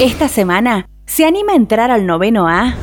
Esta semana, ¿se anima a entrar al noveno A?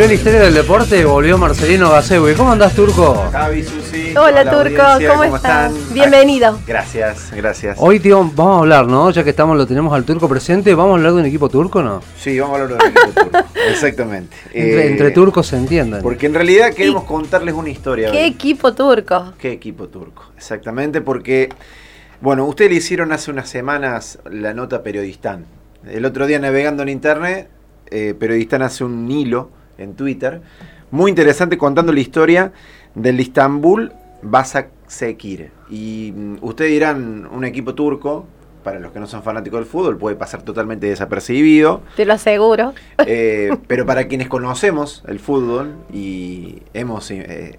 Volvió la historia del deporte, volvió Marcelino Gasewi. ¿Cómo andás, Turco? Javi, Susi. Hola, la Turco, audiencia, ¿cómo estás? están? Bienvenido. Gracias, gracias. Hoy, tío, vamos a hablar, ¿no? Ya que estamos, lo tenemos al turco presente, ¿vamos a hablar de un equipo turco, no? Sí, vamos a hablar de un equipo turco. Exactamente. Entre, Eh, entre turcos se entienden. Porque en realidad queremos contarles una historia. ¿Qué hoy. equipo turco? ¿Qué equipo turco? Exactamente, porque, bueno, ustedes le hicieron hace unas semanas la nota Periodistán. El otro día navegando en internet, eh, Periodistán hace un hilo en Twitter, muy interesante contando la historia del Istanbul Basaksehir. Y mm, ustedes dirán, un equipo turco, para los que no son fanáticos del fútbol, puede pasar totalmente desapercibido. Te lo aseguro. Eh, pero para quienes conocemos el fútbol y hemos eh,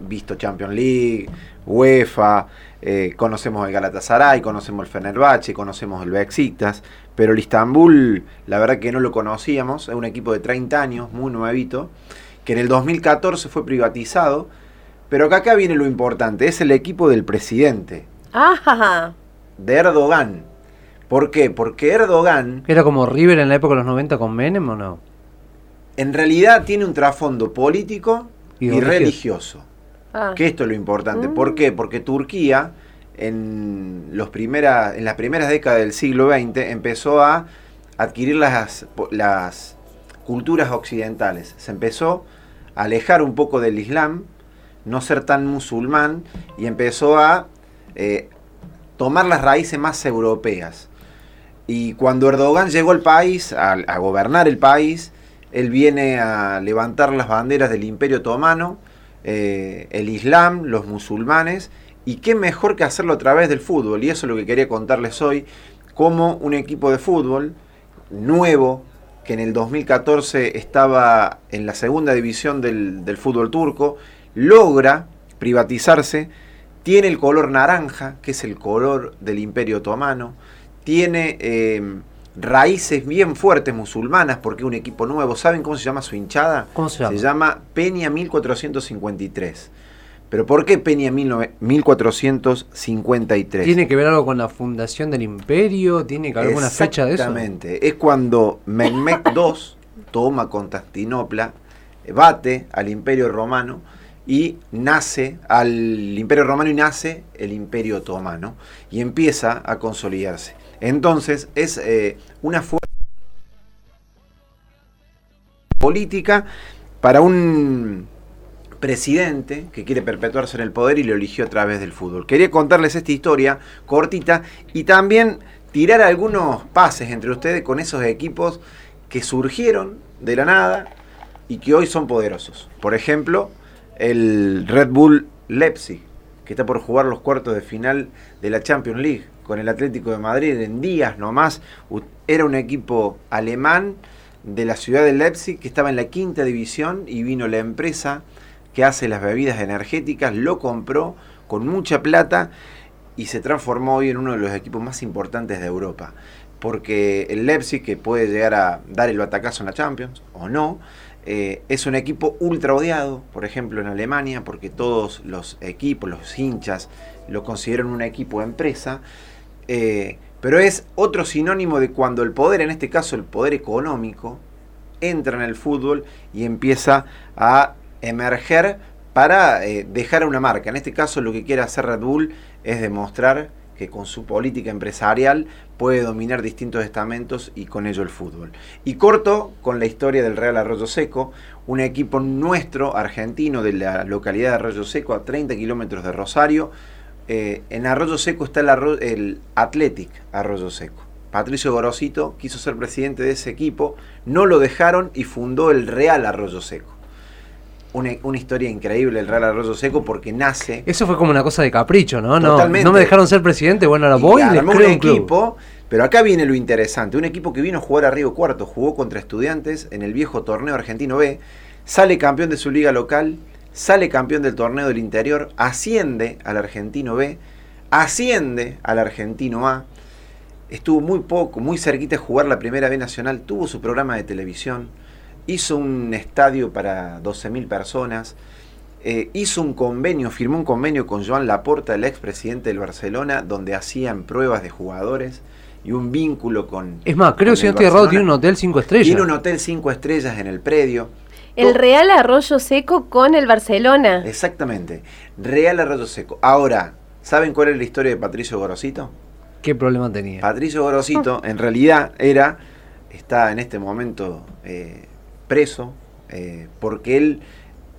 visto Champions League, UEFA, eh, conocemos el Galatasaray, conocemos el Fenerbahce, conocemos el Besiktas, pero el Istanbul, la verdad que no lo conocíamos, es un equipo de 30 años, muy nuevito, que en el 2014 fue privatizado, pero que acá viene lo importante, es el equipo del presidente, Ajá. de Erdogan. ¿Por qué? Porque Erdogan ¿Era como River en la época de los 90 con Menem o no? en realidad tiene un trasfondo político Y y, religioso. Ah. Que esto es lo importante. Mm. ¿Por qué? Porque Turquía en, los primera, en las primeras décadas del siglo XX empezó a adquirir las, las culturas occidentales. Se empezó a alejar un poco del Islam, no ser tan musulmán y empezó a eh, tomar las raíces más europeas. Y cuando Erdogan llegó al país, a, a gobernar el país, él viene a levantar las banderas del Imperio Otomano, eh, el Islam, los musulmanes, y qué mejor que hacerlo a través del fútbol. Y eso es lo que quería contarles hoy, cómo un equipo de fútbol nuevo, que en el 2014 estaba en la segunda división del, fútbol turco, logra privatizarse, tiene el color naranja, que es el color del Imperio Otomano, tiene eh, raíces bien fuertes musulmanas, porque es un equipo nuevo. ¿Saben cómo se llama su hinchada? ¿Cómo se llama? Se llama Peña 1453. ¿Pero por qué Peña 19- 1453? ¿Tiene que ver algo con la fundación del imperio? ¿Tiene que haber alguna fecha de eso? Exactamente. Es cuando Mehmed II toma Constantinopla, bate al Imperio Romano y nace al Imperio Romano y nace el Imperio Otomano y empieza a consolidarse. Entonces es eh, una fuerza política para un presidente que quiere perpetuarse en el poder y lo eligió a través del fútbol. Quería contarles esta historia cortita y también tirar algunos pases entre ustedes con esos equipos que surgieron de la nada y que hoy son poderosos. Por ejemplo, el Red Bull Leipzig, que está por jugar los cuartos de final de la Champions League con el Atlético de Madrid en días nomás. Era un equipo alemán de la ciudad de Leipzig que estaba en la quinta división y vino la empresa que hace las bebidas energéticas, lo compró con mucha plata y se transformó hoy en uno de los equipos más importantes de Europa. Porque el Leipzig, que puede llegar a dar el batacazo en la Champions o no, eh, es un equipo ultra odiado, por ejemplo en Alemania, porque todos los equipos, los hinchas, lo consideran un equipo empresa. Eh, pero es otro sinónimo de cuando el poder, en este caso el poder económico, entra en el fútbol y empieza a emerger para eh, dejar una marca. En este caso lo que quiere hacer Red Bull es demostrar que con su política empresarial puede dominar distintos estamentos y con ello el fútbol. Y corto con la historia del Real Arroyo Seco, un equipo nuestro, argentino, de la localidad de Arroyo Seco, a 30 kilómetros de Rosario. Eh, en Arroyo Seco está el, Athletic Arroyo Seco. Patricio Gorosito quiso ser presidente de ese equipo, no lo dejaron y fundó el Real Arroyo Seco. una, una historia increíble el Real Arroyo Seco porque nace Eso fue como una cosa de capricho, ¿no? No, Totalmente. no me dejaron ser presidente, bueno, ahora voy y les creo un un club. equipo. Pero acá viene lo interesante, un equipo que vino a jugar a Río Cuarto, jugó contra estudiantes en el viejo torneo argentino B, sale campeón de su liga local, sale campeón del torneo del interior, asciende al argentino B, asciende al argentino A, estuvo muy poco, muy cerquita de jugar la primera B nacional, tuvo su programa de televisión, hizo un estadio para 12.000 personas, eh, hizo un convenio, firmó un convenio con Joan Laporta, el expresidente del Barcelona, donde hacían pruebas de jugadores y un vínculo con... Es más, creo que si no estoy errado, tiene un hotel cinco estrellas. Tiene un hotel 5 estrellas en el predio. El Real Arroyo Seco con el Barcelona. Exactamente. Real Arroyo Seco. Ahora, ¿saben cuál es la historia de Patricio Gorosito? ¿Qué problema tenía? Patricio Gorosito en realidad era, está en este momento eh, preso, eh, porque él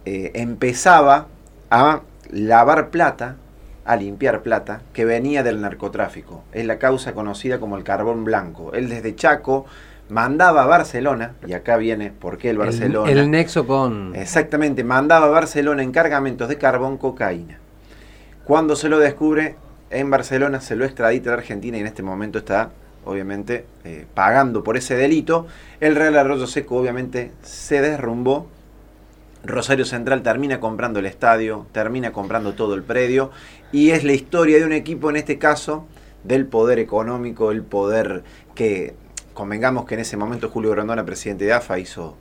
eh, empezaba a lavar plata, a limpiar plata, que venía del narcotráfico. Es la causa conocida como el carbón blanco. Él desde Chaco mandaba a Barcelona, y acá viene por qué el El- Barcelona. El, nexo con... Exactamente, mandaba a Barcelona en cargamentos de carbón cocaína. Cuando se lo descubre en Barcelona, se lo extradita a Argentina y en este momento está, obviamente, eh, pagando por ese delito. El Real Arroyo Seco, obviamente, se derrumbó. Rosario Central termina comprando el estadio, termina comprando todo el predio y es la historia de un equipo, en este caso, del poder económico, el poder que, convengamos que en ese momento Julio Grondona, presidente de AFA, hizo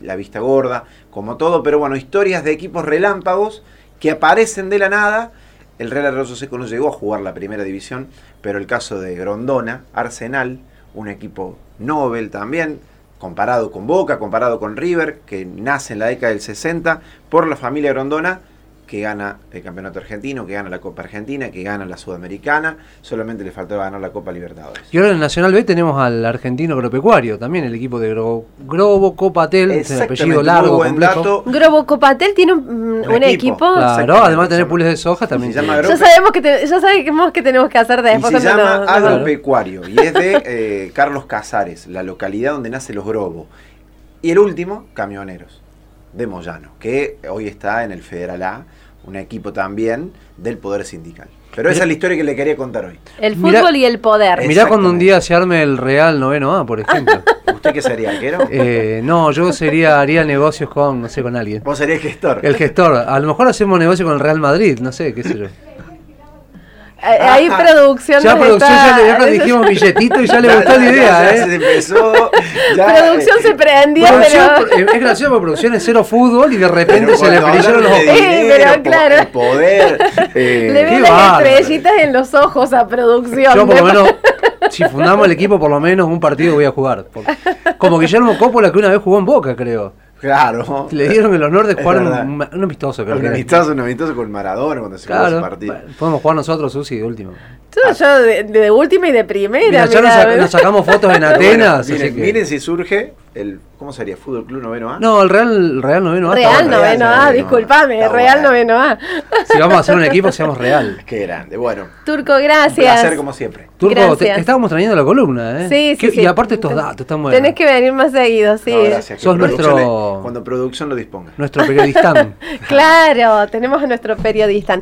la vista gorda, como todo, pero bueno, historias de equipos relámpagos que aparecen de la nada. El Real Arroyo Seco no llegó a jugar la primera división, pero el caso de Grondona, Arsenal, un equipo Nobel también, comparado con Boca, comparado con River, que nace en la década del 60 por la familia Grondona, que gana el campeonato argentino, que gana la Copa Argentina, que gana la Sudamericana, solamente le faltaba ganar la Copa Libertadores. Y ahora en el Nacional B tenemos al argentino agropecuario, también el equipo de Gro- Grobo Copatel, es el apellido largo, buen complejo. dato. Grobo Copatel tiene un, equipo. equipo. Claro, además de tener se pules de soja, también se llama Grobo. Ya sabemos que te- ya sabemos que tenemos que hacer Y después se cuando llama nos- Agropecuario y es de eh, Carlos Casares, la localidad donde nacen los Grobos. Y el último, Camioneros, de Moyano, que hoy está en el Federal A, un equipo también del Poder Sindical. Pero esa es la historia que le quería contar hoy. El fútbol y el poder. Mirá cuando un día se arme el Real Noveno A, por ejemplo. ¿Usted qué sería, arquero? Eh, no, yo sería, haría negocios con, no sé, con alguien. Vos serías gestor. El gestor. A lo mejor hacemos negocio con el Real Madrid, no sé, qué sé yo. Ahí producción Ya producción está- ya le, ya le dijimos billetito y ya le gustó la idea, ya ¿eh? Se empezó. ya, Producción eh, se pero... eh, es gracioso porque producción es cero fútbol y de repente pero se le brillaron los ojos. dinero, pero claro. el poder. eh, Le ven las estrellitas en los ojos a producción. Yo por lo Me- menos, si fundamos el equipo, por lo menos un partido voy a jugar. Como Guillermo Coppola que una vez jugó en Boca, creo. Claro. Le dieron el honor de jugar un, un- amistoso, creo Un que amistoso, un amistoso con Maradona cuando se jugó ese Claro, partido. podemos jugar nosotros, Susi, de último. Yo, yo de, de última y de primera. Mira, ya nos, sac- nos sacamos fotos en Pero bueno, Atenas. miren, así que- miren si surge el. ¿Cómo sería? ¿Fútbol Club Noveno A? No, el Real, Real Noveno A Real noveno A, disculpame, Real noveno A. Si vamos a hacer un equipo, seamos Real. Qué grande. Bueno, Turco, un gracias. placer como siempre. Turco, te, estábamos trayendo la columna, ¿eh? Sí, sí, ¿Qué- sí. Y aparte estos datos están buenos. Tenés que venir más seguido, sí. No, gracias. que Sos nuestro- le- Cuando producción lo disponga. Nuestro periodistán. Claro, tenemos a nuestro periodista.